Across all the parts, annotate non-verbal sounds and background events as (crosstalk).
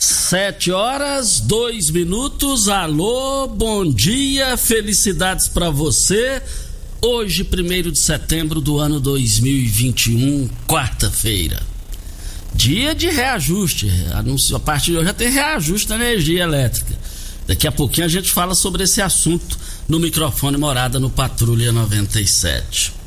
Sete horas, dois minutos. Alô, bom dia, felicidades para você. Hoje, primeiro de setembro do ano 2021, quarta-feira. Dia de reajuste. Anúncio, a partir de hoje já tem reajuste da energia elétrica. Daqui a pouquinho a gente fala sobre esse assunto no microfone Morada no Patrulha 97.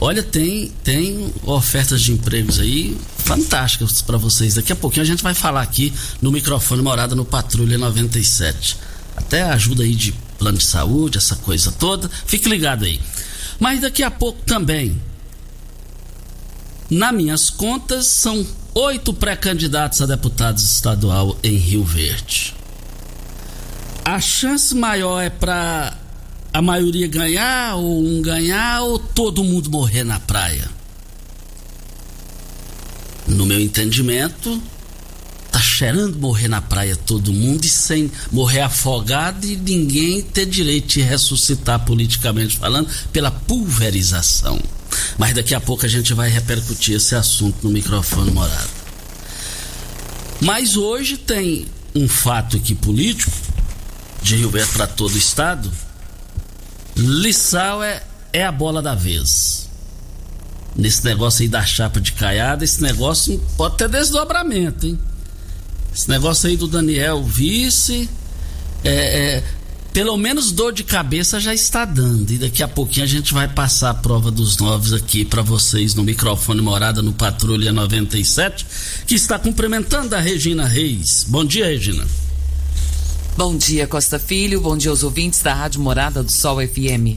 Olha, tem, tem ofertas de empregos aí fantásticas para vocês. Daqui a pouquinho a gente vai falar aqui no microfone Morada no Patrulha 97. Até ajuda aí de plano de saúde, essa coisa toda. Fique ligado aí. Mas daqui a pouco também, nas minhas contas, são oito pré-candidatos a deputados estadual em Rio Verde. A chance maior é para a maioria ganhar, ou um ganhar, ou todo mundo morrer na praia? No meu entendimento, tá cheirando morrer na praia todo mundo e sem morrer afogado e ninguém ter direito de ressuscitar politicamente falando pela pulverização. Mas daqui a pouco a gente vai repercutir esse assunto no microfone morado. Mas hoje tem um fato aqui político de Rio Verde para todo o estado Lissau é, é a bola da vez. Nesse negócio aí da chapa de caiada, esse negócio pode ter desdobramento, hein? Esse negócio aí do Daniel vice, é, é, pelo menos dor de cabeça já está dando. E daqui a pouquinho a gente vai passar a prova dos novos aqui para vocês no microfone Morada no Patrulha 97, que está cumprimentando a Regina Reis. Bom dia, Regina. Bom dia, Costa Filho. Bom dia aos ouvintes da Rádio Morada do Sol FM.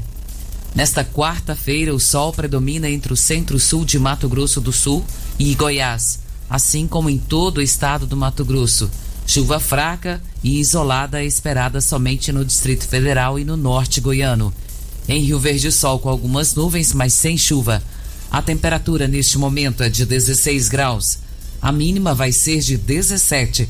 Nesta quarta-feira, o sol predomina entre o centro-sul de Mato Grosso do Sul e Goiás, assim como em todo o estado do Mato Grosso. Chuva fraca e isolada é esperada somente no Distrito Federal e no norte goiano. Em Rio Verde, sol com algumas nuvens, mas sem chuva. A temperatura neste momento é de 16 graus. A mínima vai ser de 17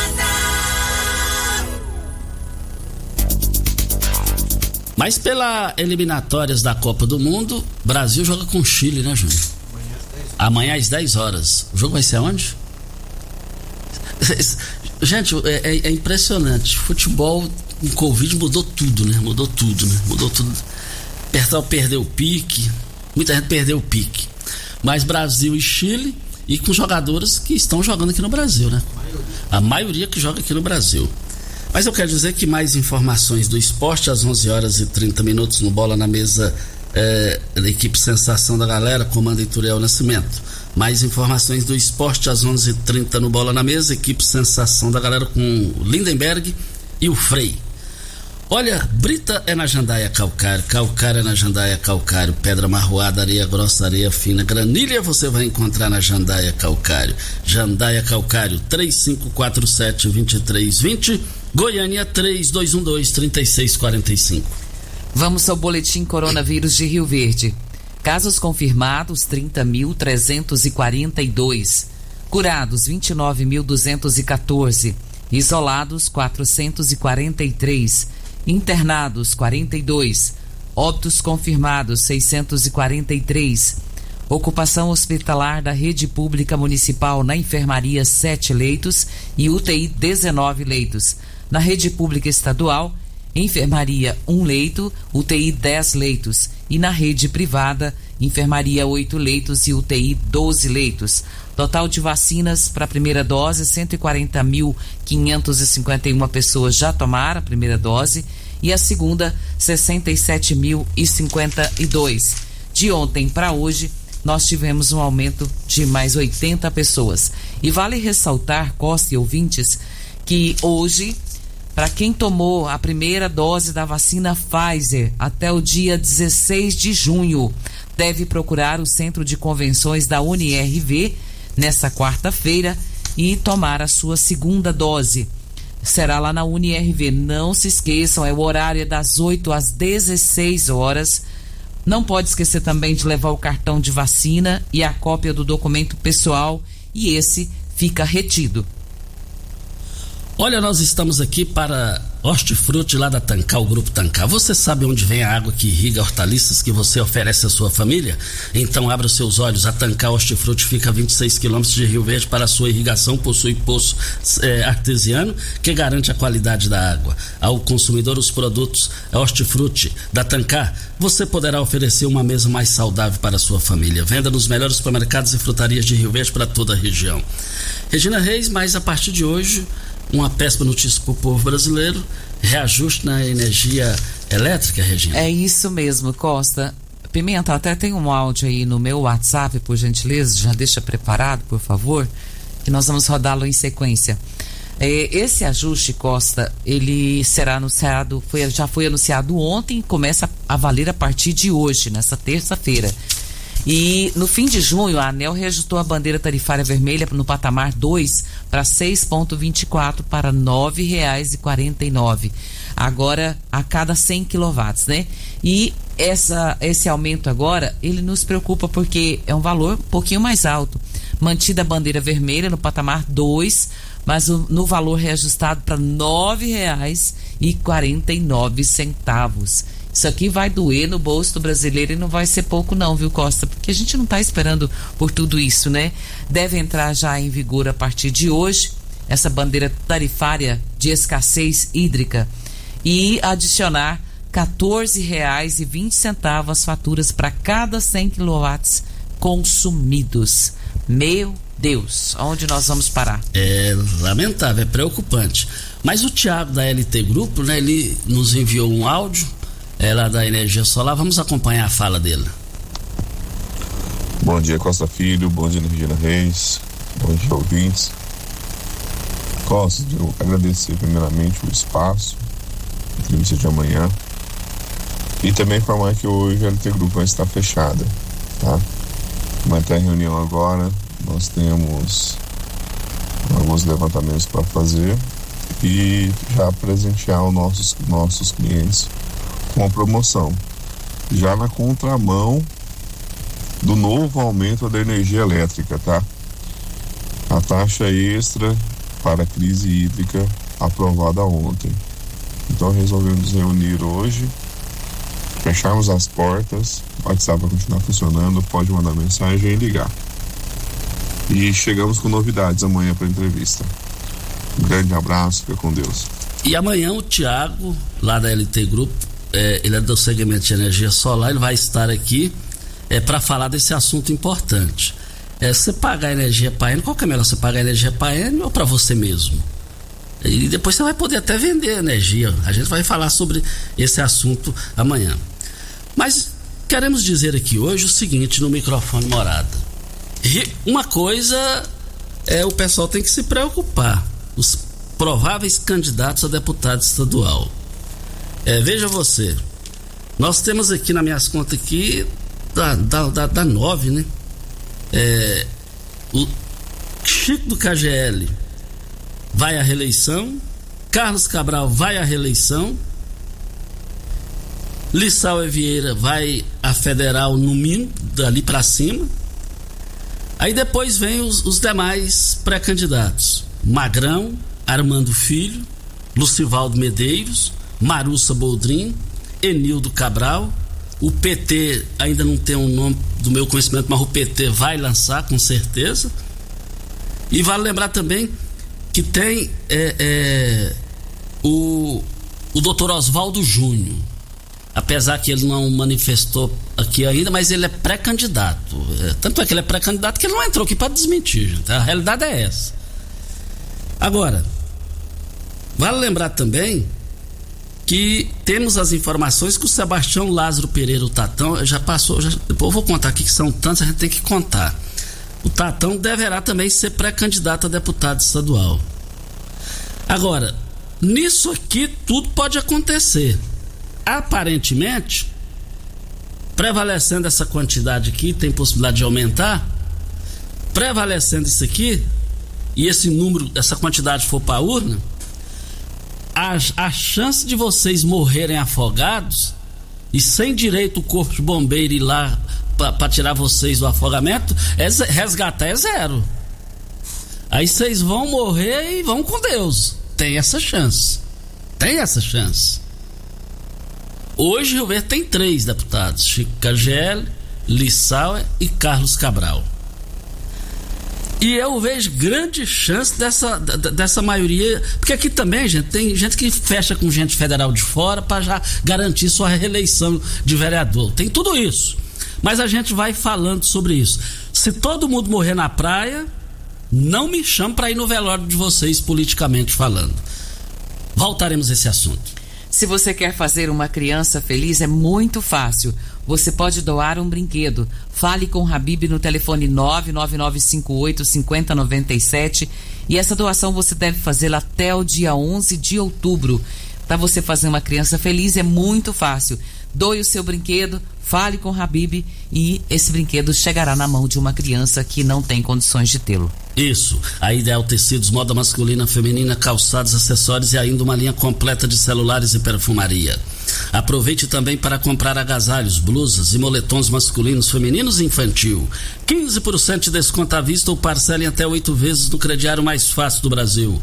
Mas pela eliminatórias da Copa do Mundo, Brasil joga com Chile, né, Júnior? Amanhã às 10 horas. O jogo vai ser onde? (laughs) Gente, é, é, é impressionante. Futebol com Covid mudou tudo, né? Mudou tudo, né? Mudou tudo. Pertal perdeu o pique. Muita gente perdeu o pique. Mas Brasil e Chile, e com jogadores que estão jogando aqui no Brasil, né? A maioria que joga aqui no Brasil. Mas eu quero dizer que mais informações do esporte às 11 horas e 30 minutos no Bola na Mesa é, da equipe Sensação da Galera, comando Ituriel Nascimento. Mais informações do esporte às 11:30 h 30 no Bola na Mesa, equipe Sensação da Galera com o Lindenberg e o Frei. Olha, brita é na jandaia calcário, calcário é na jandaia calcário, pedra marroada, areia grossa, areia fina, granilha você vai encontrar na jandaia calcário. Jandaia calcário 3547 2320, Goiânia 3212 3645. Vamos ao boletim coronavírus de Rio Verde. Casos confirmados 30.342, curados 29.214, isolados 443 internados 42, óbitos confirmados 643, ocupação hospitalar da rede pública municipal na enfermaria 7 leitos e UTI 19 leitos. Na rede pública estadual, enfermaria 1 leito, UTI 10 leitos e na rede privada, enfermaria 8 leitos e UTI 12 leitos. Total de vacinas para a primeira dose, 140.551 pessoas já tomaram a primeira dose e a segunda, 67.052. De ontem para hoje, nós tivemos um aumento de mais 80 pessoas. E vale ressaltar, Costa e ouvintes, que hoje, para quem tomou a primeira dose da vacina Pfizer até o dia 16 de junho, deve procurar o Centro de Convenções da UniRV nessa quarta-feira e tomar a sua segunda dose. Será lá na UniRV. Não se esqueçam, é o horário das 8 às 16 horas. Não pode esquecer também de levar o cartão de vacina e a cópia do documento pessoal, e esse fica retido. Olha, nós estamos aqui para Hortifruti lá da Tancar, o Grupo Tancar. Você sabe onde vem a água que irriga hortaliças que você oferece à sua família? Então abra os seus olhos. A Tancar Hortifruti fica a 26 quilômetros de Rio Verde para sua irrigação. Possui poço é, artesiano que garante a qualidade da água. Ao consumidor, os produtos Hortifruti da Tancar, você poderá oferecer uma mesa mais saudável para a sua família. Venda nos melhores supermercados e frutarias de Rio Verde para toda a região. Regina Reis, mas a partir de hoje uma péssima notícia para o povo brasileiro: reajuste na energia elétrica, Regina. É isso mesmo, Costa. Pimenta, até tem um áudio aí no meu WhatsApp, por gentileza, já deixa preparado, por favor, que nós vamos rodá-lo em sequência. É, esse ajuste, Costa, ele será anunciado, foi, já foi anunciado ontem começa a valer a partir de hoje, nessa terça-feira. E no fim de junho, a ANEL reajustou a bandeira tarifária vermelha no patamar 2 para 6,24 para R$ 9,49. Agora a cada 100 quilowatts, né? E essa, esse aumento agora, ele nos preocupa porque é um valor um pouquinho mais alto. Mantida a bandeira vermelha no patamar 2, mas o, no valor reajustado para R$ 9,49. Isso aqui vai doer no bolso do brasileiro e não vai ser pouco não, viu, Costa? Porque a gente não está esperando por tudo isso, né? Deve entrar já em vigor a partir de hoje essa bandeira tarifária de escassez hídrica e adicionar R$ 14,20 as faturas para cada 100 quilowatts consumidos. Meu Deus, onde nós vamos parar? É lamentável, é preocupante. Mas o Tiago da LT Grupo, né, ele nos enviou um áudio ela da energia solar. Vamos acompanhar a fala dele. Bom dia, Costa Filho. Bom dia, Regina Reis. Bom dia, ouvintes. Costa, eu agradecer primeiramente o espaço, a entrevista de amanhã. E também informar que hoje a LT Grupo estar fechada, tá? Vai ter reunião agora, nós temos alguns levantamentos para fazer e já presentear os nossos, nossos clientes com a promoção, já na contramão do novo aumento da energia elétrica, tá? A taxa extra para a crise hídrica aprovada ontem. Então resolvemos reunir hoje, fecharmos as portas, o WhatsApp vai continuar funcionando, pode mandar mensagem e ligar. E chegamos com novidades amanhã para a entrevista. Um grande abraço, fica com Deus. E amanhã o Tiago, lá da LT Grupo, é, ele é do segmento de energia solar, ele vai estar aqui é, para falar desse assunto importante. É, você pagar energia para ele, qual que é melhor? Você pagar energia para ele ou para você mesmo? E depois você vai poder até vender energia. A gente vai falar sobre esse assunto amanhã. Mas queremos dizer aqui hoje o seguinte no microfone morada. Uma coisa é o pessoal tem que se preocupar. Os prováveis candidatos a deputado estadual. É, veja você, nós temos aqui nas minhas contas aqui da, da, da, da 9, né? É, o Chico do KGL vai à reeleição, Carlos Cabral vai à reeleição, Lissau Vieira vai a federal no mínimo, dali para cima. Aí depois vem os, os demais pré-candidatos: Magrão, Armando Filho, Lucivaldo Medeiros, Marussa Boldrin, Enildo Cabral. O PT ainda não tem um nome do meu conhecimento, mas o PT vai lançar com certeza. E vale lembrar também que tem é, é, o, o doutor Oswaldo Júnior. Apesar que ele não manifestou aqui ainda, mas ele é pré-candidato. É, tanto é que ele é pré-candidato que ele não entrou aqui para desmentir. A realidade é essa. Agora, vale lembrar também que temos as informações que o Sebastião Lázaro Pereira, o Tatão, já passou. Já, eu vou contar aqui que são tantos, a gente tem que contar o Tatão deverá também ser pré-candidato a deputado estadual. Agora, nisso aqui tudo pode acontecer. Aparentemente, prevalecendo essa quantidade aqui, tem possibilidade de aumentar. Prevalecendo isso aqui, e esse número, essa quantidade for para a urna, a, a chance de vocês morrerem afogados e sem direito o corpo de bombeiro ir lá para tirar vocês do afogamento, é, resgatar é zero. Aí vocês vão morrer e vão com Deus. Tem essa chance. Tem essa chance. Hoje Rio Verde tem três deputados: Chico Cagel, Lissauer e Carlos Cabral. E eu vejo grande chance dessa, dessa maioria. Porque aqui também, gente, tem gente que fecha com gente federal de fora para já garantir sua reeleição de vereador. Tem tudo isso. Mas a gente vai falando sobre isso. Se todo mundo morrer na praia, não me chame para ir no velório de vocês, politicamente falando. Voltaremos a esse assunto. Se você quer fazer uma criança feliz, é muito fácil. Você pode doar um brinquedo. Fale com o Habib no telefone 99958 5097 e essa doação você deve fazê-la até o dia 11 de outubro. Para você fazer uma criança feliz é muito fácil. Doe o seu brinquedo, fale com Habib e esse brinquedo chegará na mão de uma criança que não tem condições de tê-lo. Isso. A Ideal Tecidos, moda masculina, feminina, calçados, acessórios e ainda uma linha completa de celulares e perfumaria. Aproveite também para comprar agasalhos, blusas e moletons masculinos, femininos e infantil. 15% de desconto à vista ou parcelem até oito vezes no crediário mais fácil do Brasil.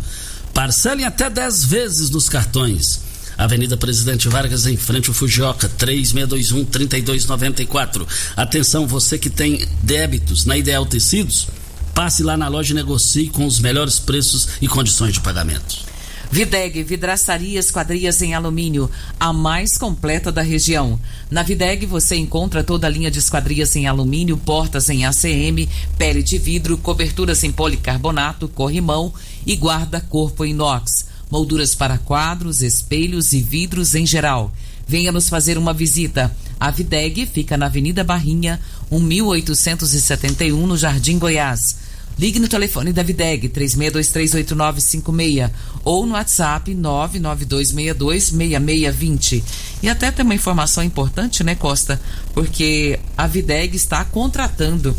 Parcelem até 10 vezes nos cartões. Avenida Presidente Vargas, em frente ao Fujioka, 3621-3294. Atenção, você que tem débitos na Ideal Tecidos, passe lá na loja e negocie com os melhores preços e condições de pagamento. Videg, vidraçaria esquadrias em alumínio, a mais completa da região. Na Videg você encontra toda a linha de esquadrias em alumínio, portas em ACM, pele de vidro, coberturas em policarbonato, corrimão e guarda-corpo inox molduras para quadros, espelhos e vidros em geral. Venha nos fazer uma visita. A Videg fica na Avenida Barrinha, 1871, no Jardim Goiás. Ligue no telefone da Videg 36238956 ou no WhatsApp 992626620. E até tem uma informação importante, né, Costa? Porque a Videg está contratando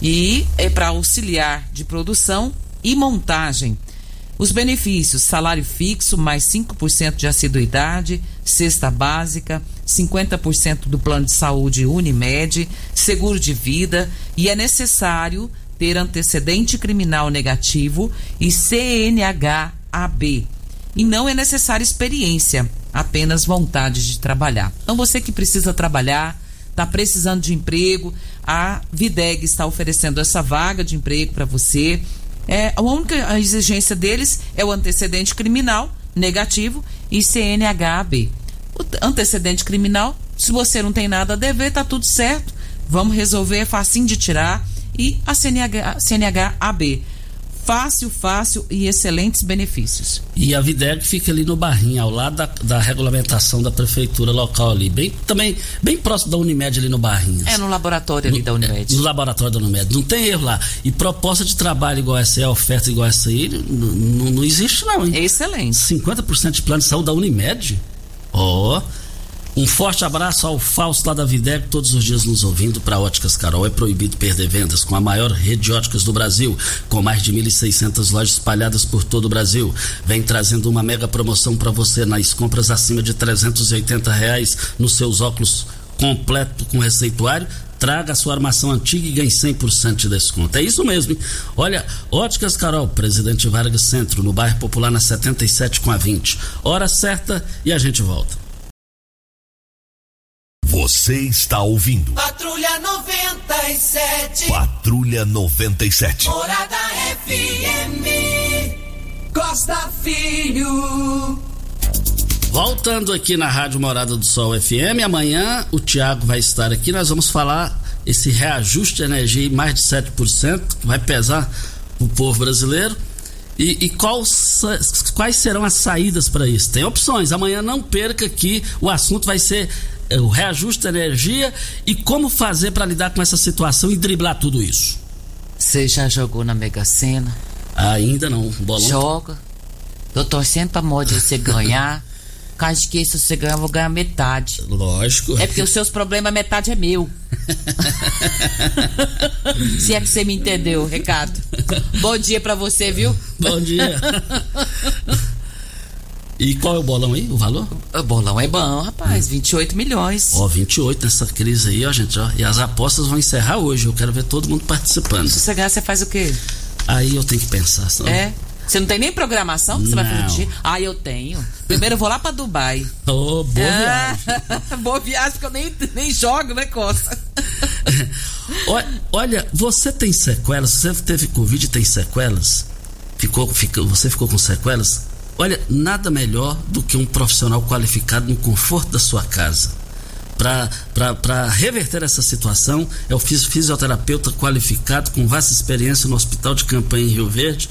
e é para auxiliar de produção e montagem. Os benefícios: salário fixo mais 5% de assiduidade, cesta básica, 50% do plano de saúde Unimed, seguro de vida e é necessário ter antecedente criminal negativo e CNH-AB. E não é necessária experiência, apenas vontade de trabalhar. Então você que precisa trabalhar, está precisando de emprego, a Videg está oferecendo essa vaga de emprego para você é, a única exigência deles é o antecedente criminal negativo e CNHB. O antecedente criminal, se você não tem nada a dever, tá tudo certo. Vamos resolver, é facinho de tirar. E a CNH, CNHAB. Fácil, fácil e excelentes benefícios. E a Videg fica ali no Barrinho, ao lado da, da regulamentação da prefeitura local ali, bem também bem próximo da Unimed ali no Barrinho. É no laboratório ali no, da Unimed. No laboratório da Unimed. Não tem erro lá. E proposta de trabalho igual essa aí, oferta igual essa aí, não, não existe não, hein? É excelente. 50% de plano de saúde da Unimed? Ó. Oh. Um forte abraço ao Fausto lá da todos os dias nos ouvindo para Óticas Carol. É proibido perder vendas com a maior rede de óticas do Brasil, com mais de 1.600 lojas espalhadas por todo o Brasil. Vem trazendo uma mega promoção para você nas compras acima de 380 reais nos seus óculos completo com receituário. Traga a sua armação antiga e ganhe 100% de desconto. É isso mesmo. Hein? Olha, Óticas Carol, Presidente Vargas Centro, no bairro Popular, na 77 com a 20. Hora certa e a gente volta. Você está ouvindo. Patrulha 97. Patrulha 97. Morada FM. Costa Filho. Voltando aqui na Rádio Morada do Sol FM, amanhã o Tiago vai estar aqui. Nós vamos falar esse reajuste de energia em mais de 7%, que vai pesar o povo brasileiro. E, e quais, quais serão as saídas para isso? Tem opções. Amanhã não perca que o assunto vai ser o reajuste da energia e como fazer para lidar com essa situação e driblar tudo isso. Você já jogou na Mega Sena? Ainda não. Bolão. Joga. Eu torcendo pra Mod você ganhar. (laughs) Caso que se você ganhar, eu vou ganhar metade. Lógico. É porque os seus problemas, metade é meu. (laughs) Se é que você me entendeu, recado. Bom dia pra você, viu? Bom dia. (laughs) E qual é o bolão aí, o valor? O bolão é bom, rapaz, 28 milhões. Ó, 28 nessa crise aí, ó, gente, ó. E as apostas vão encerrar hoje. Eu quero ver todo mundo participando. Se você ganhar, você faz o quê? Aí eu tenho que pensar. Senão... É? Você não tem nem programação que você vai fazer dia? Ah, eu tenho. Primeiro eu vou lá pra Dubai. (laughs) Ô, oh, boa ah, viagem. (laughs) boa viagem, porque eu nem, nem jogo, né, Costa? (laughs) Olha, você tem sequelas? Você teve Covid e tem sequelas? Ficou, ficou, você ficou com sequelas? Olha, nada melhor do que um profissional qualificado no conforto da sua casa. Para reverter essa situação, é o fisioterapeuta qualificado com vasta experiência no Hospital de Campanha em Rio Verde,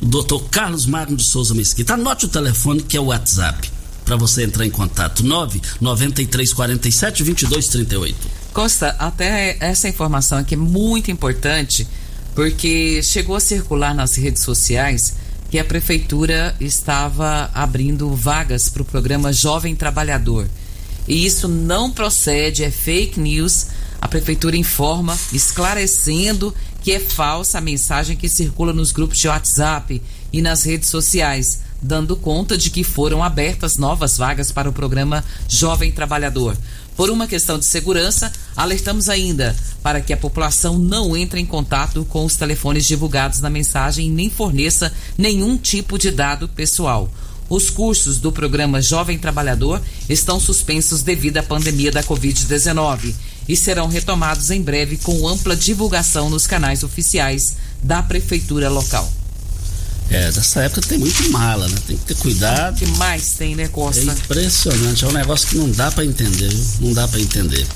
o Dr. Carlos Magno de Souza Mesquita. Anote o telefone que é o WhatsApp para você entrar em contato: 99347 2238. Costa, até essa informação aqui é muito importante, porque chegou a circular nas redes sociais que a prefeitura estava abrindo vagas para o programa Jovem Trabalhador. E isso não procede, é fake news. A prefeitura informa, esclarecendo que é falsa a mensagem que circula nos grupos de WhatsApp e nas redes sociais, dando conta de que foram abertas novas vagas para o programa Jovem Trabalhador. Por uma questão de segurança, alertamos ainda para que a população não entre em contato com os telefones divulgados na mensagem e nem forneça nenhum tipo de dado pessoal. Os cursos do programa Jovem Trabalhador estão suspensos devido à pandemia da Covid-19 e serão retomados em breve com ampla divulgação nos canais oficiais da prefeitura local. É, dessa época tem muito mala, né? Tem que ter cuidado. O que mais tem, né, Costa? É impressionante, é um negócio que não dá para entender, viu? Não dá para entender.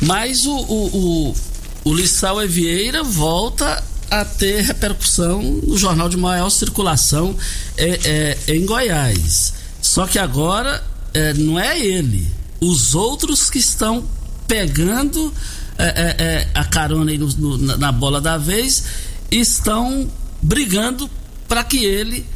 Mas o, o, o, o Lissau Evieira volta a ter repercussão no jornal de maior circulação é, é, em Goiás. Só que agora é, não é ele. Os outros que estão pegando é, é, é, a carona no, no, na bola da vez estão brigando para que ele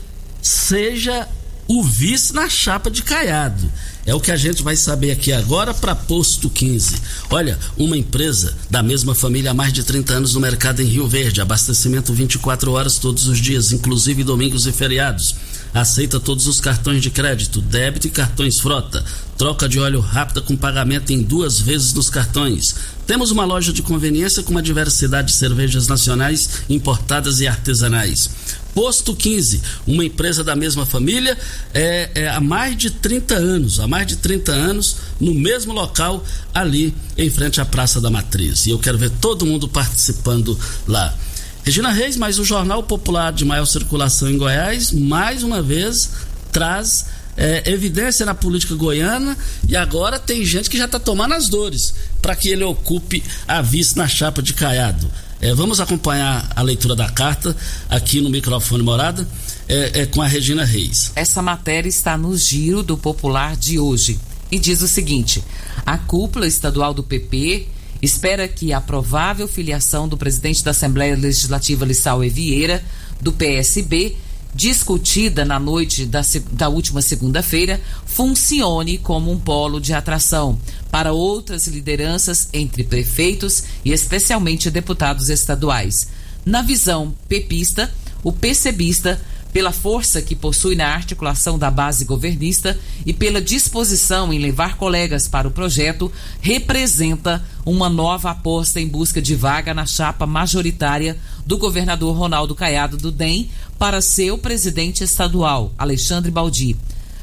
seja o vice na chapa de Caiado. É o que a gente vai saber aqui agora para Posto 15. Olha, uma empresa da mesma família há mais de 30 anos no mercado em Rio Verde. Abastecimento 24 horas todos os dias, inclusive domingos e feriados. Aceita todos os cartões de crédito, débito e cartões frota. Troca de óleo rápida com pagamento em duas vezes nos cartões. Temos uma loja de conveniência com uma diversidade de cervejas nacionais, importadas e artesanais. Posto 15, uma empresa da mesma família, é, é, há mais de 30 anos, há mais de 30 anos, no mesmo local, ali em frente à Praça da Matriz. E eu quero ver todo mundo participando lá. Regina Reis, mais o Jornal Popular de maior circulação em Goiás, mais uma vez traz é, evidência na política goiana e agora tem gente que já está tomando as dores para que ele ocupe a vice na chapa de Caiado. É, vamos acompanhar a leitura da carta aqui no microfone morada é, é, com a Regina Reis. Essa matéria está no giro do popular de hoje e diz o seguinte: a cúpula estadual do PP espera que a provável filiação do presidente da Assembleia Legislativa Lissau Vieira, do PSB, discutida na noite da, da última segunda-feira, funcione como um polo de atração para outras lideranças entre prefeitos e especialmente deputados estaduais. Na visão pepista, o PCBista pela força que possui na articulação da base governista e pela disposição em levar colegas para o projeto, representa uma nova aposta em busca de vaga na chapa majoritária do governador Ronaldo Caiado do DEM para seu presidente estadual, Alexandre Baldi.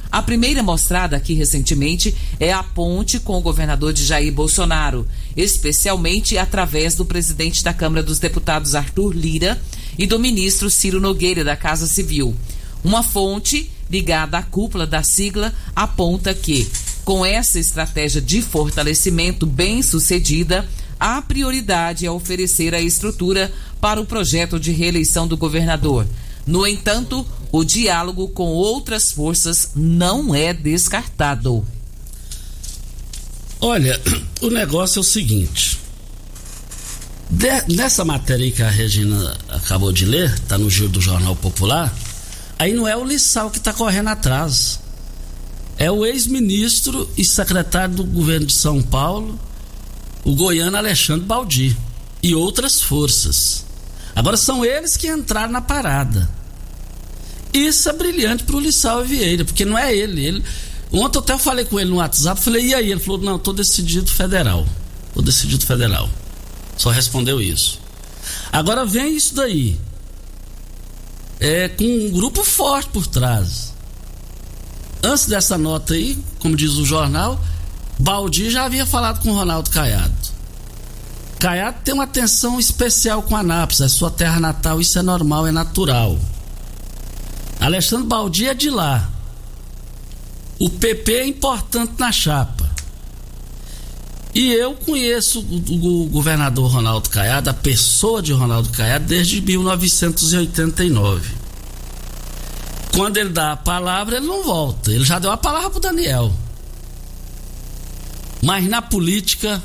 A primeira mostrada aqui recentemente é a ponte com o governador de Jair Bolsonaro, especialmente através do presidente da Câmara dos Deputados Arthur Lira e do ministro Ciro Nogueira da Casa Civil. Uma fonte ligada à cúpula da sigla aponta que, com essa estratégia de fortalecimento bem sucedida, a prioridade é oferecer a estrutura para o projeto de reeleição do governador. No entanto, o diálogo com outras forças não é descartado. Olha, (clears throat) o negócio é o seguinte. De, nessa matéria que a Regina acabou de ler, está no giro do Jornal Popular, aí não é o Lissau que está correndo atrás. É o ex-ministro e secretário do governo de São Paulo, o goiano Alexandre Baldi, e outras forças. Agora são eles que entraram na parada. Isso é brilhante para o Lissau Vieira, porque não é ele. ele. Ontem até eu falei com ele no WhatsApp, falei, e aí? Ele falou, não, tô decidido federal. Tô decidido federal. Só respondeu isso. Agora vem isso daí. É com um grupo forte por trás. Antes dessa nota aí, como diz o jornal, Baldi já havia falado com Ronaldo Caiado. Caiado tem uma atenção especial com a Anápolis, é sua terra natal, isso é normal, é natural. Alexandre Baldi é de lá. O PP é importante na chapa. E eu conheço o, governador Ronaldo Caiado, a pessoa de Ronaldo Caiado, desde 1989. Quando ele dá a palavra, ele não volta. Ele já deu a palavra para Daniel. Mas na política,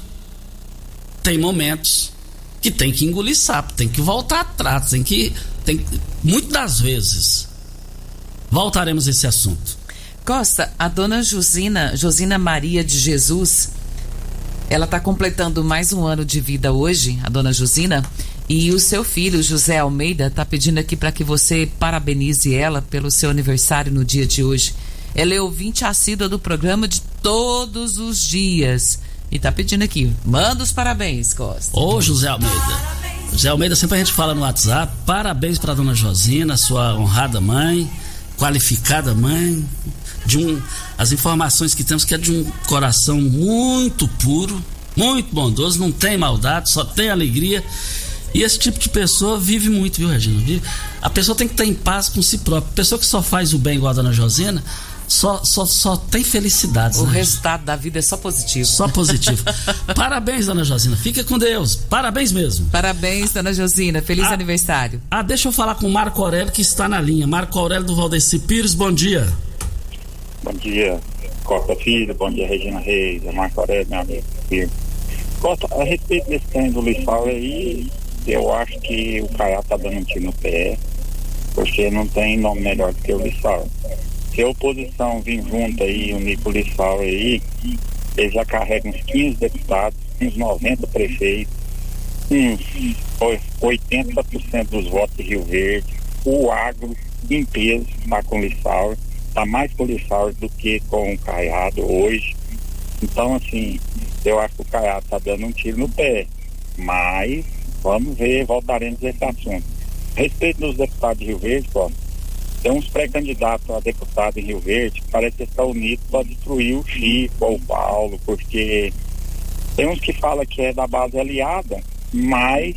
tem momentos que tem que engolir sapo, tem que voltar atrás, tem que. Tem, muitas das vezes. Voltaremos a esse assunto. Costa, a dona Josina, Josina Maria de Jesus, ela está completando mais um ano de vida hoje, a dona Josina, e o seu filho, José Almeida, está pedindo aqui para que você parabenize ela pelo seu aniversário no dia de hoje. Ela é ouvinte assídua do programa de todos os dias. E tá pedindo aqui, manda os parabéns, Costa. Ô, José Almeida. José Almeida, sempre a gente fala no WhatsApp. Parabéns para dona Josina, sua honrada mãe, qualificada mãe. De um, as informações que temos que é de um coração muito puro, muito bondoso, não tem maldade, só tem alegria. E esse tipo de pessoa vive muito, viu, Regina? A pessoa tem que estar em paz com si própria. Pessoa que só faz o bem igual a dona Josina, só, só, só tem felicidades. O né? resultado da vida é só positivo. Só positivo. (laughs) Parabéns, dona Josina. Fica com Deus. Parabéns mesmo. Parabéns, dona Josina. Feliz ah, aniversário. Ah, deixa eu falar com o Marco Aurélio, que está na linha. Marco Aurélio do Valdeci Pires, bom dia. Bom dia, Costa Filho. Bom dia, Regina Reis. Marco Aurélio, meu amigo. Costa, a respeito desse trem do Lifal aí, eu acho que o Caiá tá dando um tiro no pé, porque não tem nome melhor do que o Lifal se a oposição vir junto aí, unir policial aí, eles já carregam uns 15 deputados, uns 90 prefeitos, uns 80% dos votos de Rio Verde, o agro em peso está com o Lissau, está mais Lissau do que com o Caiado hoje. Então, assim, eu acho que o Caiado está dando um tiro no pé. Mas vamos ver, voltaremos a esse assunto. Respeito dos deputados de Rio Verde, pô, tem uns pré-candidatos a deputado em Rio Verde que parece estar unido para destruir o Chico ou o Paulo, porque tem uns que falam que é da base aliada, mas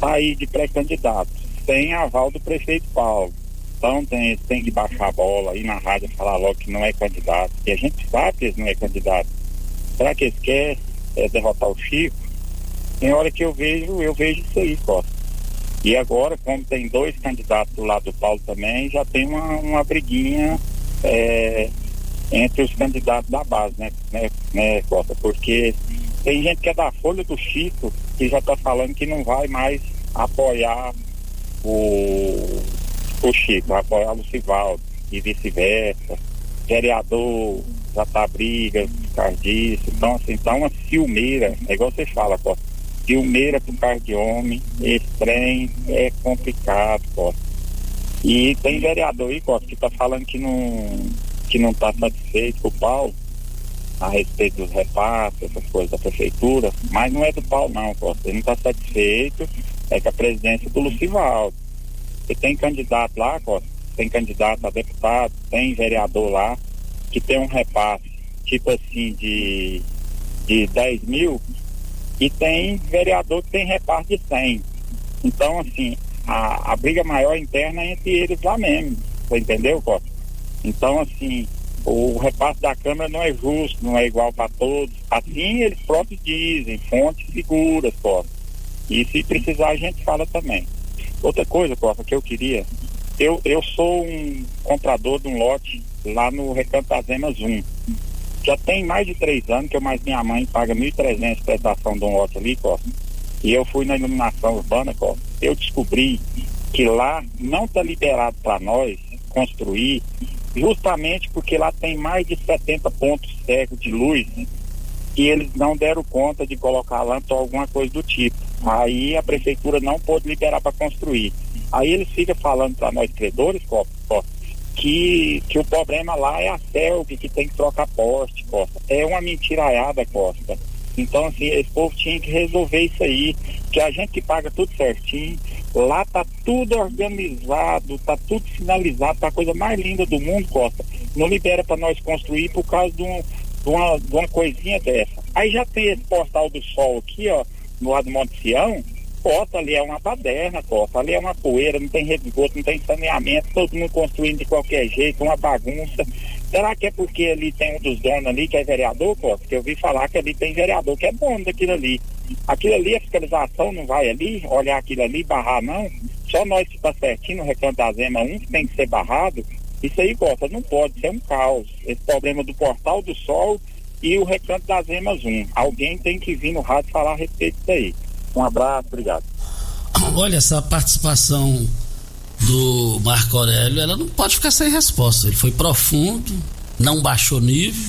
tá aí de pré-candidato, sem aval do prefeito Paulo. Então tem, tem que baixar a bola aí na rádio falar logo que não é candidato. E a gente sabe que ele não é candidato. Será que eles querem é, derrotar o Chico? tem hora que eu vejo, eu vejo isso aí, Costa. E agora, como tem dois candidatos do lado do Paulo também, já tem uma, uma briguinha é, entre os candidatos da base, né, né, né, Costa? Porque tem gente que é da Folha do Chico que já está falando que não vai mais apoiar o, o Chico, apoiar o Lucivaldo e vice-versa. Vereador já tá briga por disso. Então, assim, tá uma ciumeira, é igual você fala, Costa. Ciumeira por causa de homem, esse trem é complicado, Costa. E tem vereador aí, Costa, que tá falando que não, que não tá satisfeito com o Paulo a respeito dos repasses, essas coisas da prefeitura, mas não é do Paulo não, Costa. Ele não está satisfeito é com a presidência do Lucivaldo. E tem candidato lá, Costa, tem candidato a deputado, tem vereador lá, que tem um repasse, tipo assim, de, de 10 mil, e tem vereador que tem repasse de 100. Então, assim, a, a briga maior interna é entre eles lá mesmo, você entendeu, Costa? Então, assim, o repasse da Câmara não é justo, não é igual para todos. Assim eles próprios dizem, fontes seguras, Costa. E se precisar a gente fala também. Outra coisa, Costa, que eu queria, eu, eu sou um comprador de um lote lá no Recanto das Emas 1. Já tem mais de três anos que eu mais minha mãe paga 1.300 prestação de um lote ali, Costa. E eu fui na iluminação urbana, Costa. Eu descobri que lá não está liberado para nós construir justamente porque lá tem mais de 70 pontos cegos de luz e eles não deram conta de colocar lâmpada ou alguma coisa do tipo. Aí a prefeitura não pôde liberar para construir. Aí eles ficam falando para nós credores, Costa, que, que o problema lá é a CELG, que tem que trocar poste, Costa. É uma mentiraiada, Costa. Então, assim, esse povo tinha que resolver isso aí, que a gente que paga tudo certinho, lá tá tudo organizado, tá tudo finalizado, tá a coisa mais linda do mundo, Costa. Não libera para nós construir por causa de, um, de, uma, de uma coisinha dessa. Aí já tem esse postal do sol aqui, ó, no lado do Monte Sião, Costa ali é uma baderna, Costa, ali é uma poeira, não tem rede de esgoto, não tem saneamento, todo mundo construindo de qualquer jeito, uma bagunça. Será que é porque ali tem um dos donos ali que é vereador, Costa? Porque eu ouvi falar que ali tem vereador que é dono daquilo ali. Aquilo ali, a fiscalização não vai ali, olhar aquilo ali, barrar não. Só nós que está certinho no recanto da Zema 1 que tem que ser barrado. Isso aí, Costa, não pode ser um caos. Esse problema do Portal do Sol e o recanto das Emas 1. Alguém tem que vir no rádio falar a respeito disso aí. Um abraço, obrigado. Olha, essa participação do Marco Aurélio, ela não pode ficar sem resposta. Ele foi profundo, não baixou nível.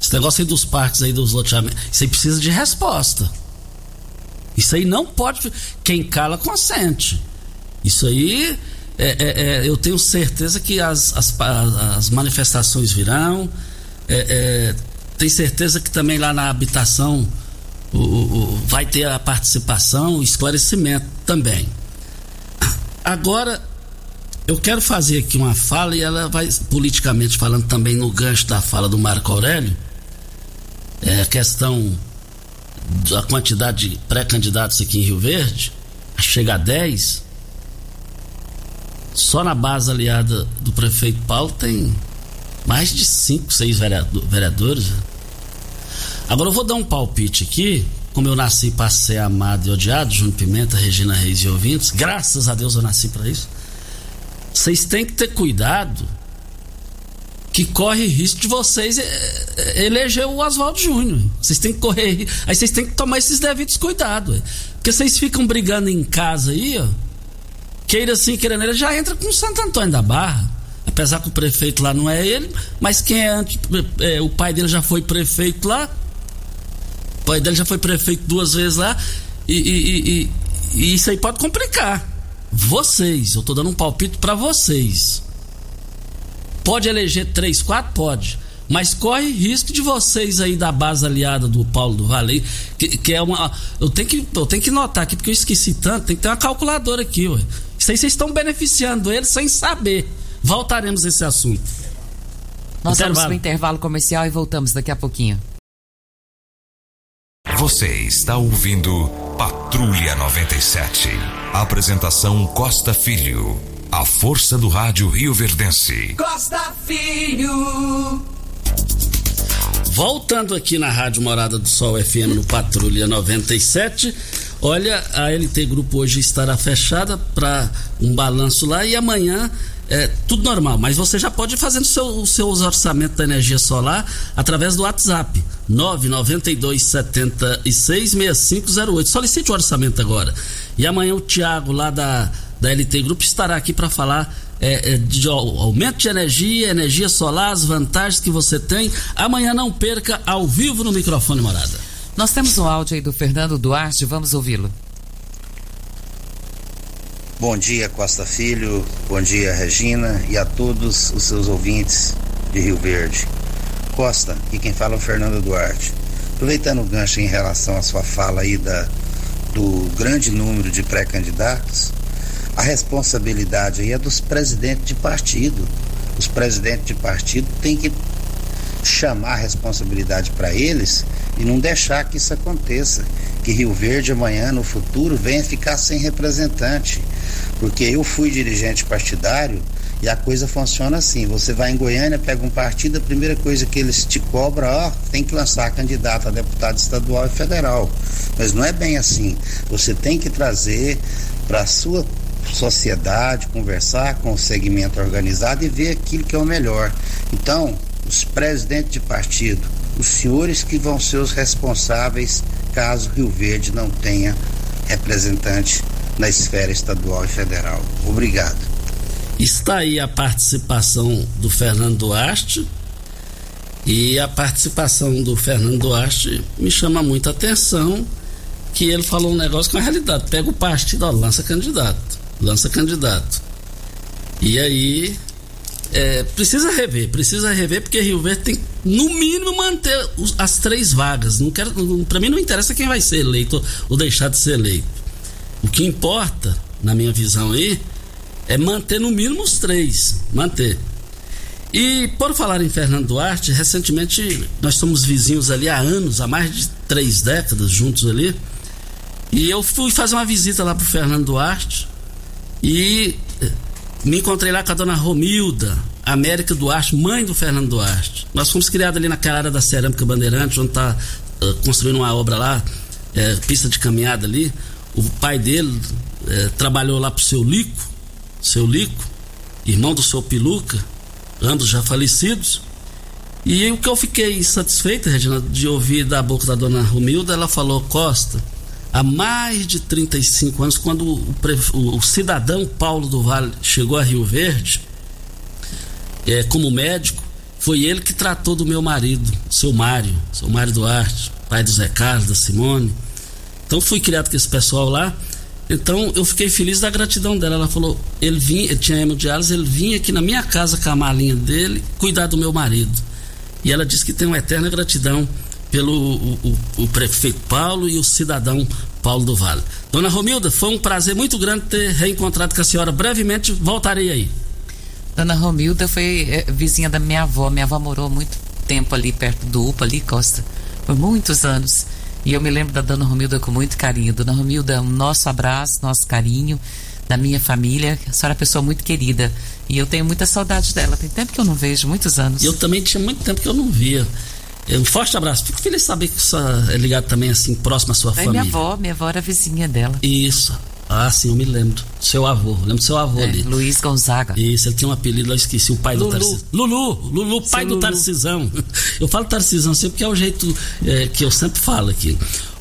Esse negócio aí dos parques aí, dos loteamentos, isso aí precisa de resposta. Isso aí não pode. Quem cala, consente. Isso aí, é, é, é, eu tenho certeza que as, as, as manifestações virão. É, tenho certeza que também lá na habitação o, o, vai ter a participação, o esclarecimento também. Agora, eu quero fazer aqui uma fala e ela vai politicamente falando também no gancho da fala do Marco Aurélio. É a questão da quantidade de pré-candidatos aqui em Rio Verde, chega a 10. Só na base aliada do prefeito Paulo tem mais de 5, 6 vereadores. Agora eu vou dar um palpite aqui como eu nasci para ser amado e odiado, Júnior Pimenta, Regina Reis e ouvintes, graças a Deus eu nasci para isso. Vocês têm que ter cuidado que corre risco de vocês eh, eh, eleger o Oswaldo Júnior. Vocês têm que correr, aí vocês têm que tomar esses devidos cuidados, porque vocês ficam brigando em casa aí, ó. Queira assim, queira ele já entra com o Santo Antônio da Barra. Apesar que o prefeito lá não é ele, mas quem é, é o pai dele já foi prefeito lá o pai dele já foi prefeito duas vezes lá. E, e, e, e isso aí pode complicar. Vocês, eu tô dando um palpite para vocês. Pode eleger três, quatro? Pode. Mas corre risco de vocês aí da base aliada do Paulo do Vale, que, que é uma. Eu tenho, que, eu tenho que notar aqui, porque eu esqueci tanto, tem que ter uma calculadora aqui, ué. Isso aí vocês estão beneficiando ele sem saber. Voltaremos a esse assunto. Nós intervalo. vamos para o intervalo comercial e voltamos daqui a pouquinho. Você está ouvindo Patrulha 97. Apresentação Costa Filho. A força do rádio Rio Verdense. Costa Filho. voltando aqui na Rádio Morada do Sol FM no Patrulha 97. Olha, a LT Grupo hoje estará fechada para um balanço lá e amanhã é tudo normal, mas você já pode ir fazendo seu, os seus orçamentos da energia solar através do WhatsApp 992 76 6508. Solicite o orçamento agora. E amanhã o Tiago lá da, da LT Grupo estará aqui para falar é, é, de aumento de energia, energia solar, as vantagens que você tem. Amanhã não perca ao vivo no microfone morada. Nós temos um áudio aí do Fernando Duarte, vamos ouvi-lo. Bom dia, Costa Filho. Bom dia, Regina e a todos os seus ouvintes de Rio Verde. Costa, e quem fala é o Fernando Duarte. Aproveitando o gancho em relação à sua fala aí da, do grande número de pré-candidatos, a responsabilidade aí é dos presidentes de partido. Os presidentes de partido têm que chamar a responsabilidade para eles e não deixar que isso aconteça. Que Rio Verde amanhã, no futuro, venha ficar sem representante. Porque eu fui dirigente partidário e a coisa funciona assim: você vai em Goiânia, pega um partido, a primeira coisa que eles te cobram, ó, tem que lançar candidato a deputado estadual e federal. Mas não é bem assim. Você tem que trazer para a sua sociedade, conversar com o segmento organizado e ver aquilo que é o melhor. Então, os presidentes de partido, os senhores que vão ser os responsáveis caso Rio Verde não tenha representante na esfera estadual e federal. Obrigado. Está aí a participação do Fernando Duarte. E a participação do Fernando Duarte me chama muita atenção que ele falou um negócio com a realidade. Pega o partido, ó, lança candidato. Lança candidato. E aí é, precisa rever, precisa rever porque Rio Verde tem no mínimo manter os, as três vagas. Não quero, para mim não interessa quem vai ser eleito ou deixar de ser eleito. O que importa, na minha visão aí, é manter no mínimo os três, manter. E por falar em Fernando Duarte, recentemente nós somos vizinhos ali há anos, há mais de três décadas juntos ali. E eu fui fazer uma visita lá pro Fernando Duarte e me encontrei lá com a dona Romilda, América Duarte, mãe do Fernando Duarte. Nós fomos criados ali naquela área da Cerâmica Bandeirante, onde está uh, construindo uma obra lá, é, pista de caminhada ali. O pai dele é, trabalhou lá pro seu Lico, seu Lico, irmão do seu Piluca, ambos já falecidos. E o que eu fiquei satisfeito, Regina, de ouvir da boca da dona Romilda, ela falou: Costa, há mais de 35 anos, quando o, o, o cidadão Paulo do Vale chegou a Rio Verde, é, como médico, foi ele que tratou do meu marido, seu Mário, seu Mário Duarte, pai do Zé Carlos, da Simone. Então fui criado com esse pessoal lá. Então eu fiquei feliz da gratidão dela. Ela falou, ele vinha, ele tinha hemodiálise, ele vinha aqui na minha casa com a malinha dele cuidar do meu marido. E ela disse que tem uma eterna gratidão pelo o, o, o prefeito Paulo e o cidadão Paulo do Vale. Dona Romilda, foi um prazer muito grande ter reencontrado com a senhora. Brevemente voltarei aí. Dona Romilda foi é, vizinha da minha avó. Minha avó morou muito tempo ali perto do UPA, ali, Costa. Por muitos anos. E eu me lembro da Dona Romilda com muito carinho. Dona Romilda, um nosso abraço, nosso carinho da minha família. A senhora é uma pessoa muito querida. E eu tenho muita saudade dela. Tem tempo que eu não vejo, muitos anos. Eu também tinha muito tempo que eu não via. Um forte abraço. Fico feliz de saber que você é ligado também assim, próximo à sua é família. Minha avó, minha avó era vizinha dela. Isso. Ah, sim, eu me lembro. Seu avô, lembro do seu avô é, ali. Luiz Gonzaga. Isso, ele tinha um apelido, eu esqueci, o pai Lulu. do Tarcisão. Lulu, Lulu, pai Seu do Lulu. Tarcisão. Eu falo Tarcisão sempre porque é o jeito é, que eu sempre falo aqui.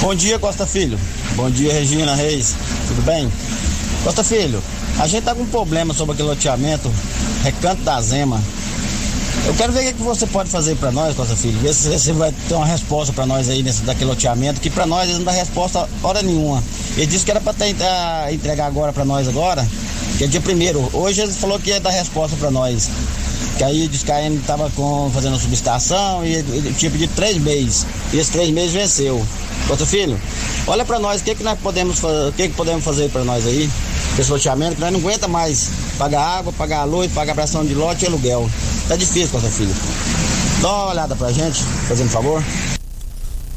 Bom dia, Costa Filho. Bom dia, Regina Reis. Tudo bem? Costa Filho, a gente tá com um problema sobre aquele loteamento, Recanto da Zema. Eu quero ver o que você pode fazer para nós, Costa Filho. Ver se você vai ter uma resposta para nós aí nesse daquele loteamento, que para nós ele não dá resposta hora nenhuma. Ele disse que era para tentar entregar agora para nós agora, que é dia primeiro. Hoje ele falou que ia dar resposta para nós. Que aí diz que a AM estava fazendo a subestação e ele, tinha pedido três meses. E esses três meses venceu. Outro filho, olha para nós, o que, que nós podemos fazer, o que, que podemos fazer para nós aí? Esse loteamento, que nós não aguenta mais pagar água, pagar luz, pagar pressão de lote e aluguel. Tá difícil, Costa Filho. Dá uma olhada pra gente, fazendo favor.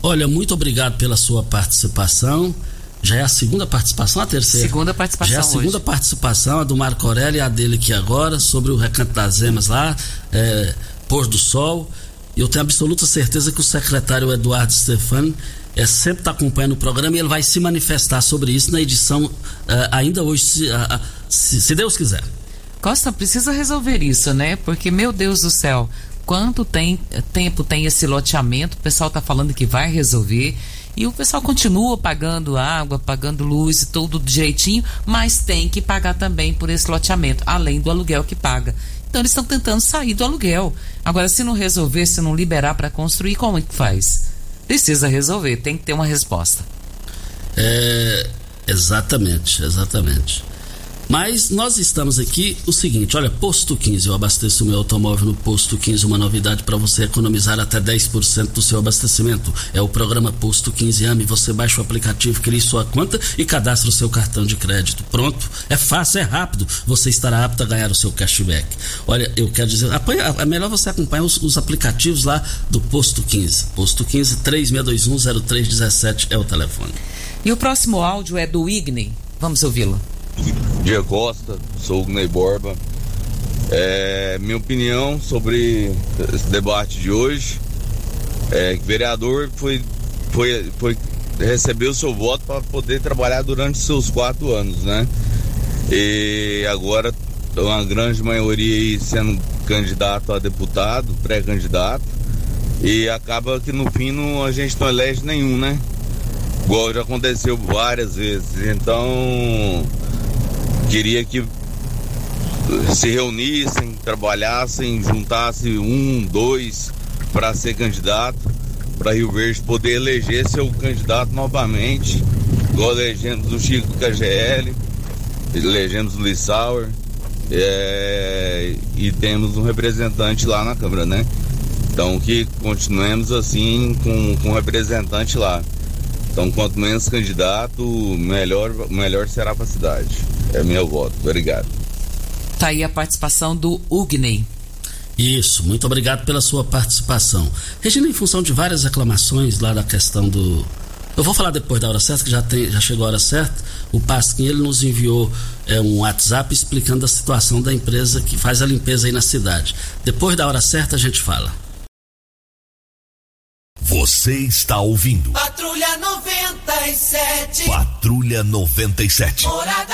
Olha, muito obrigado pela sua participação. Já é a segunda participação, a terceira? Segunda participação. Já é a segunda hoje. participação, a do Marco Aurélio e a dele aqui agora, sobre o Recanto das Emas lá, é, Pôr do Sol. E eu tenho absoluta certeza que o secretário Eduardo Stefani é, sempre está acompanhando o programa e ele vai se manifestar sobre isso na edição é, ainda hoje, se, se, se Deus quiser. Costa precisa resolver isso, né? Porque, meu Deus do céu, quanto tem, tempo tem esse loteamento? O pessoal está falando que vai resolver. E o pessoal continua pagando água, pagando luz e tudo direitinho, mas tem que pagar também por esse loteamento, além do aluguel que paga. Então eles estão tentando sair do aluguel. Agora, se não resolver, se não liberar para construir, como é que faz? Precisa resolver, tem que ter uma resposta. É, exatamente, exatamente. Mas nós estamos aqui o seguinte, olha, Posto 15, eu abasteço meu automóvel no Posto 15, uma novidade para você economizar até 10% do seu abastecimento. É o programa Posto 15 AME, você baixa o aplicativo, cria sua conta e cadastra o seu cartão de crédito. Pronto, é fácil, é rápido, você estará apto a ganhar o seu cashback. Olha, eu quero dizer, é melhor você acompanhar os, os aplicativos lá do Posto 15. Posto 15 3621 0317 é o telefone. E o próximo áudio é do Igney. Vamos ouvi-lo. Dia Costa, sou o Gnei Borba. É, minha opinião sobre esse debate de hoje é que vereador foi, foi, foi recebeu o seu voto para poder trabalhar durante seus quatro anos, né? E agora uma grande maioria aí sendo candidato a deputado, pré-candidato, e acaba que no fim não, a gente não elege nenhum, né? Igual já aconteceu várias vezes. Então queria que se reunissem, trabalhassem, juntassem um, dois para ser candidato, para Rio Verde poder eleger seu candidato novamente, igual elegemos o Chico KGL, elegemos o Luiz Sauer, é, e temos um representante lá na Câmara, né? Então que continuemos assim com, com representante lá. Então, quanto menos candidato, melhor, melhor será para a cidade. É meu voto. Obrigado. Tá aí a participação do Ugney. Isso, muito obrigado pela sua participação. Regina, em função de várias reclamações lá da questão do. Eu vou falar depois da hora certa, que já, tem, já chegou a hora certa. O Pasquim ele nos enviou é, um WhatsApp explicando a situação da empresa que faz a limpeza aí na cidade. Depois da hora certa a gente fala. Você está ouvindo. Patrulha 97. Patrulha 97. Morada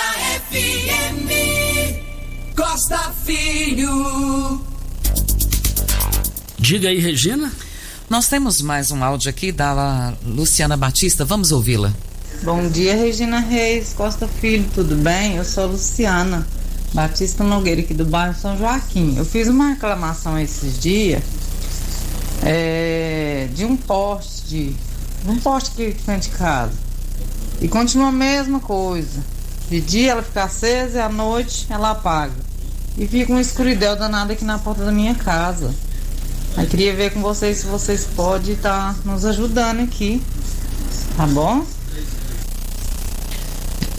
FM. Costa Filho. Diga aí, Regina. Nós temos mais um áudio aqui da Luciana Batista. Vamos ouvi-la. Bom dia, Regina Reis, Costa Filho, tudo bem? Eu sou a Luciana Batista Nogueira, aqui do bairro São Joaquim. Eu fiz uma reclamação esses dias é, de um poste, de, um poste de frente de casa. E continua a mesma coisa. De dia ela fica acesa e à noite ela apaga. E fica uma escuridão danada aqui na porta da minha casa. Aí queria ver com vocês se vocês podem estar tá nos ajudando aqui. Tá bom?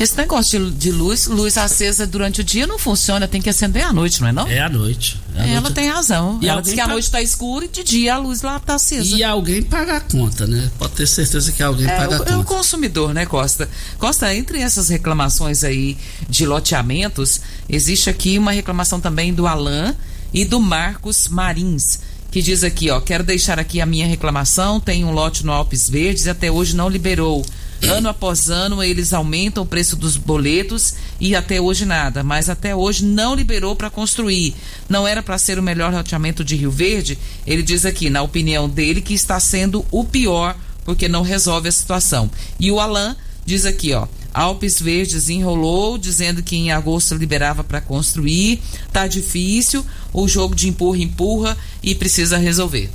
Esse negócio de, de, luz, luz acesa durante o dia não funciona, tem que acender à noite, não é não? É à noite. É à ela noite. tem razão. E ela diz que a paga... noite está escura e de dia a luz lá está acesa. E alguém paga a conta, né? Pode ter certeza que alguém é, paga o, a conta. É o consumidor, né, Costa? Costa, entre essas reclamações aí de loteamentos, existe aqui uma reclamação também do Alain e do Marcos Marins que diz aqui, ó, quero deixar aqui a minha reclamação, tem um lote no Alpes Verdes e até hoje não liberou. Ano após ano eles aumentam o preço dos boletos e até hoje nada, mas até hoje não liberou para construir. Não era para ser o melhor loteamento de Rio Verde? Ele diz aqui, na opinião dele, que está sendo o pior porque não resolve a situação. E o Alain diz aqui, ó, Alpes Verdes enrolou, dizendo que em agosto liberava para construir. Tá difícil, o jogo de empurra empurra e precisa resolver.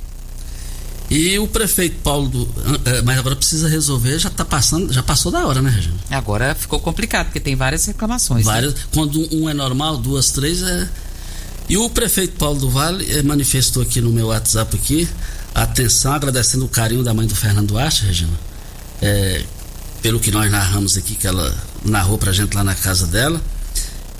E o prefeito Paulo do, mas agora precisa resolver, já tá passando, já passou da hora, né, Regina? Agora ficou complicado, porque tem várias reclamações. Várias, né? quando um é normal, duas, três é E o prefeito Paulo do Vale eh, manifestou aqui no meu WhatsApp aqui, atenção, agradecendo o carinho da mãe do Fernando Duarte, Regina. É, pelo que nós narramos aqui, que ela narrou pra gente lá na casa dela.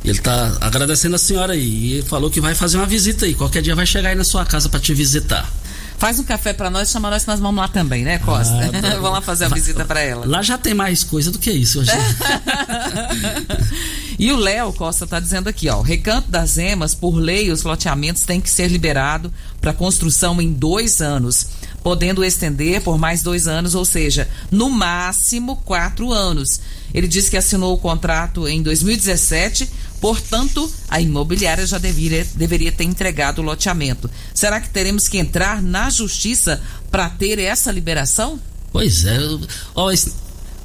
Ele tá agradecendo a senhora aí e falou que vai fazer uma visita aí. Qualquer dia vai chegar aí na sua casa para te visitar. Faz um café para nós, chama nós que nós vamos lá também, né, Costa? Ah, tá (laughs) vamos lá fazer a visita para ela. Lá já tem mais coisa do que isso hoje. (laughs) e o Léo Costa tá dizendo aqui, ó, Recanto das Emas, por lei, os loteamentos têm que ser liberado para construção em dois anos, podendo estender por mais dois anos, ou seja, no máximo quatro anos. Ele disse que assinou o contrato em 2017 Portanto, a imobiliária já deveria, deveria ter entregado o loteamento. Será que teremos que entrar na justiça para ter essa liberação? Pois é. Ó,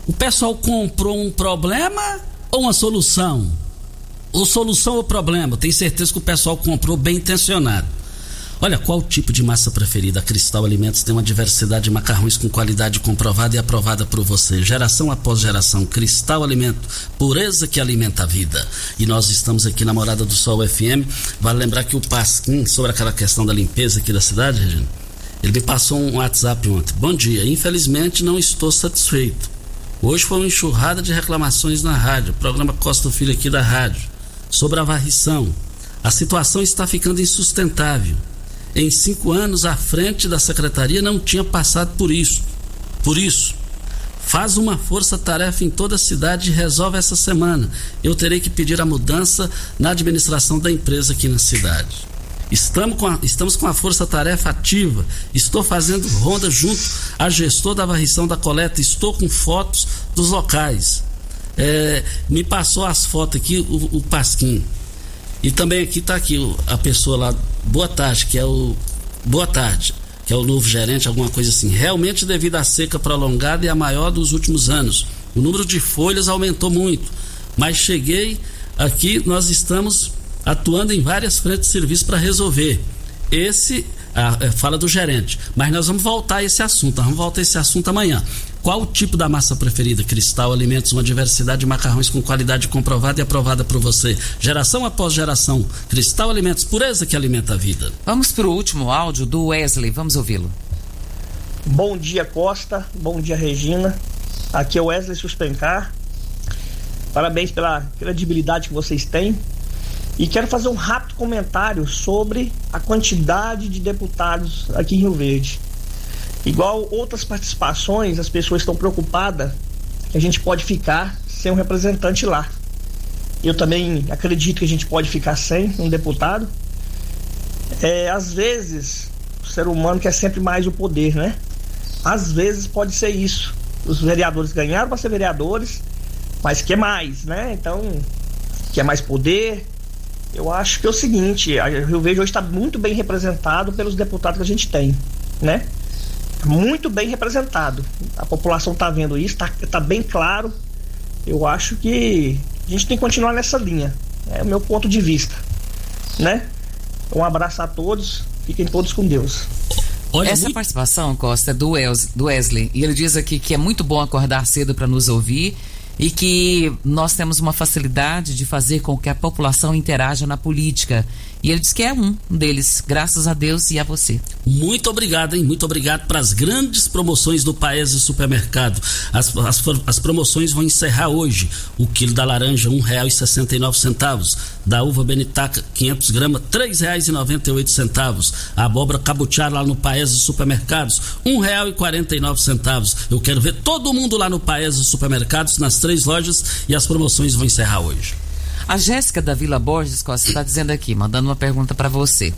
o pessoal comprou um problema ou uma solução? Ou solução ou problema? Tenho certeza que o pessoal comprou bem intencionado. Olha, qual tipo de massa preferida? A Cristal Alimentos tem uma diversidade de macarrões com qualidade comprovada e aprovada por você. Geração após geração. Cristal Alimento, pureza que alimenta a vida. E nós estamos aqui na Morada do Sol FM. Vale lembrar que o Pasquim, sobre aquela questão da limpeza aqui da cidade, Regina, ele me passou um WhatsApp ontem. Bom dia, infelizmente não estou satisfeito. Hoje foi uma enxurrada de reclamações na rádio, programa Costa Filho aqui da rádio, sobre a varrição. A situação está ficando insustentável em cinco anos à frente da secretaria não tinha passado por isso. Por isso, faz uma força-tarefa em toda a cidade e resolve essa semana. Eu terei que pedir a mudança na administração da empresa aqui na cidade. Estamos com a, estamos com a força-tarefa ativa. Estou fazendo ronda junto a gestor da varrição da coleta. Estou com fotos dos locais. É, me passou as fotos aqui o, o Pasquim. E também aqui está aqui a pessoa lá, boa tarde, que é o. Boa tarde, que é o novo gerente, alguma coisa assim. Realmente, devido à seca prolongada e a maior dos últimos anos, o número de folhas aumentou muito. Mas cheguei aqui, nós estamos atuando em várias frentes de serviço para resolver. Esse a, a, fala do gerente. Mas nós vamos voltar a esse assunto, vamos voltar a esse assunto amanhã. Qual o tipo da massa preferida? Cristal Alimentos, uma diversidade de macarrões com qualidade comprovada e aprovada por você. Geração após geração. Cristal Alimentos, pureza que alimenta a vida. Vamos para o último áudio do Wesley, vamos ouvi-lo. Bom dia, Costa. Bom dia, Regina. Aqui é o Wesley Suspencar. Parabéns pela credibilidade que vocês têm. E quero fazer um rápido comentário sobre a quantidade de deputados aqui em Rio Verde. Igual outras participações, as pessoas estão preocupadas que a gente pode ficar sem um representante lá. Eu também acredito que a gente pode ficar sem um deputado. É, às vezes, o ser humano quer sempre mais o poder, né? Às vezes pode ser isso. Os vereadores ganharam para ser vereadores, mas quer mais, né? Então, quer mais poder. Eu acho que é o seguinte: a Rio Verde hoje está muito bem representado pelos deputados que a gente tem, né? Muito bem representado. A população está vendo isso, está tá bem claro. Eu acho que a gente tem que continuar nessa linha. É o meu ponto de vista. Né? Um abraço a todos, fiquem todos com Deus. Olha, Essa muito... participação, Costa, é do, do Wesley. E ele diz aqui que é muito bom acordar cedo para nos ouvir e que nós temos uma facilidade de fazer com que a população interaja na política. E ele diz que é um deles, graças a Deus e a você. Muito obrigado, hein? Muito obrigado para as grandes promoções do Paese Supermercado. As, as, as, promoções vão encerrar hoje. O quilo da laranja, nove centavos. Da uva Benitaca, 500 gramas, oito centavos. A abóbora cabotiara lá no Paese Supermercados, nove centavos. Eu quero ver todo mundo lá no Paese Supermercados, nas três lojas, e as promoções vão encerrar hoje. A Jéssica da Vila Borges Costa está dizendo aqui, mandando uma pergunta para você.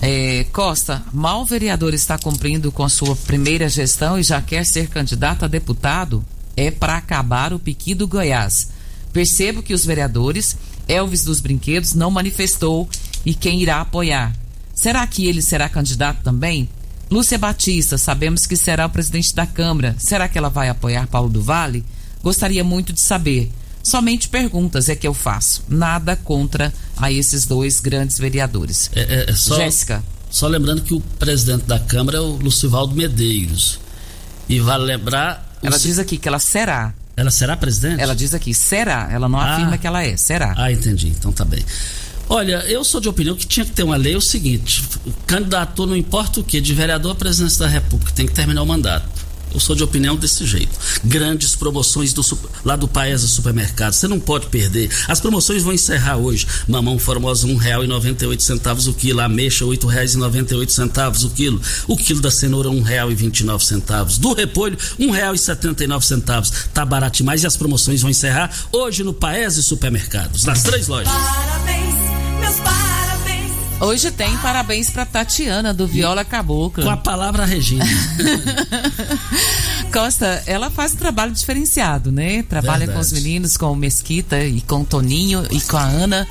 É, Costa, mal o vereador está cumprindo com sua primeira gestão e já quer ser candidato a deputado? É para acabar o piqui do Goiás. Percebo que os vereadores, Elvis dos Brinquedos, não manifestou e quem irá apoiar. Será que ele será candidato também? Lúcia Batista, sabemos que será o presidente da Câmara. Será que ela vai apoiar Paulo do Vale? Gostaria muito de saber. Somente perguntas é que eu faço. Nada contra a esses dois grandes vereadores. É, é, é só, Jéssica. Só lembrando que o presidente da Câmara é o Lucivaldo Medeiros. E vale lembrar. Ela diz aqui que ela será. Ela será presidente? Ela diz aqui, será. Ela não ah, afirma que ela é, será. Ah, entendi. Então tá bem. Olha, eu sou de opinião que tinha que ter uma lei é o seguinte: candidato não importa o que, de vereador à presidência da República, tem que terminar o mandato. Eu sou de opinião desse jeito. Grandes promoções do, lá do Paes Supermercado. Você não pode perder. As promoções vão encerrar hoje. Mamão formosa, oito centavos o quilo. Ameixa, oito centavos o quilo. O quilo da cenoura, nove centavos. Do repolho, nove centavos. Tá barato demais e as promoções vão encerrar hoje no Paes Supermercados. Nas três lojas. Parabéns, meus parabéns. Hoje tem parabéns para Tatiana do Viola Cabocla. Com a palavra Regina. (laughs) Costa, ela faz um trabalho diferenciado, né? Trabalha Verdade. com os meninos, com o Mesquita e com o Toninho e com a Ana.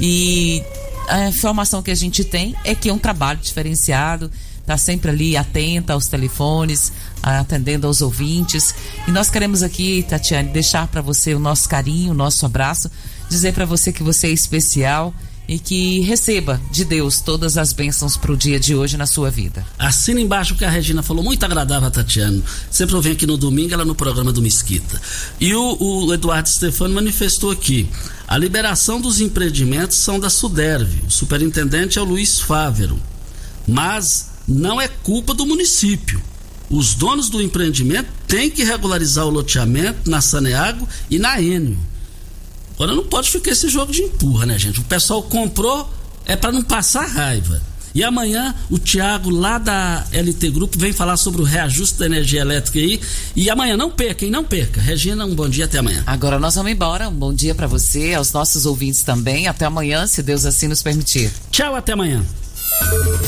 E a informação que a gente tem é que é um trabalho diferenciado, tá sempre ali atenta aos telefones, atendendo aos ouvintes. E nós queremos aqui, Tatiane, deixar para você o nosso carinho, o nosso abraço, dizer para você que você é especial e que receba de Deus todas as bênçãos para o dia de hoje na sua vida. Assina embaixo o que a Regina falou, muito agradável a Tatiana. Sempre eu venho aqui no domingo, ela no programa do Mesquita. E o, o Eduardo Stefano manifestou aqui: a liberação dos empreendimentos são da Suderve. O superintendente é o Luiz Fávero. Mas não é culpa do município. Os donos do empreendimento têm que regularizar o loteamento na Saneago e na Enio. Agora não pode ficar esse jogo de empurra, né, gente? O pessoal comprou é para não passar raiva. E amanhã o Tiago lá da LT Grupo vem falar sobre o reajuste da energia elétrica aí. E amanhã não perca, hein? Não perca. Regina, um bom dia até amanhã. Agora nós vamos embora. Um bom dia para você, aos nossos ouvintes também. Até amanhã, se Deus assim nos permitir. Tchau, até amanhã.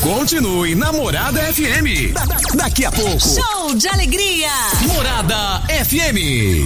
Continue Namorada FM. Da- da- daqui a pouco. Show de alegria. Morada FM.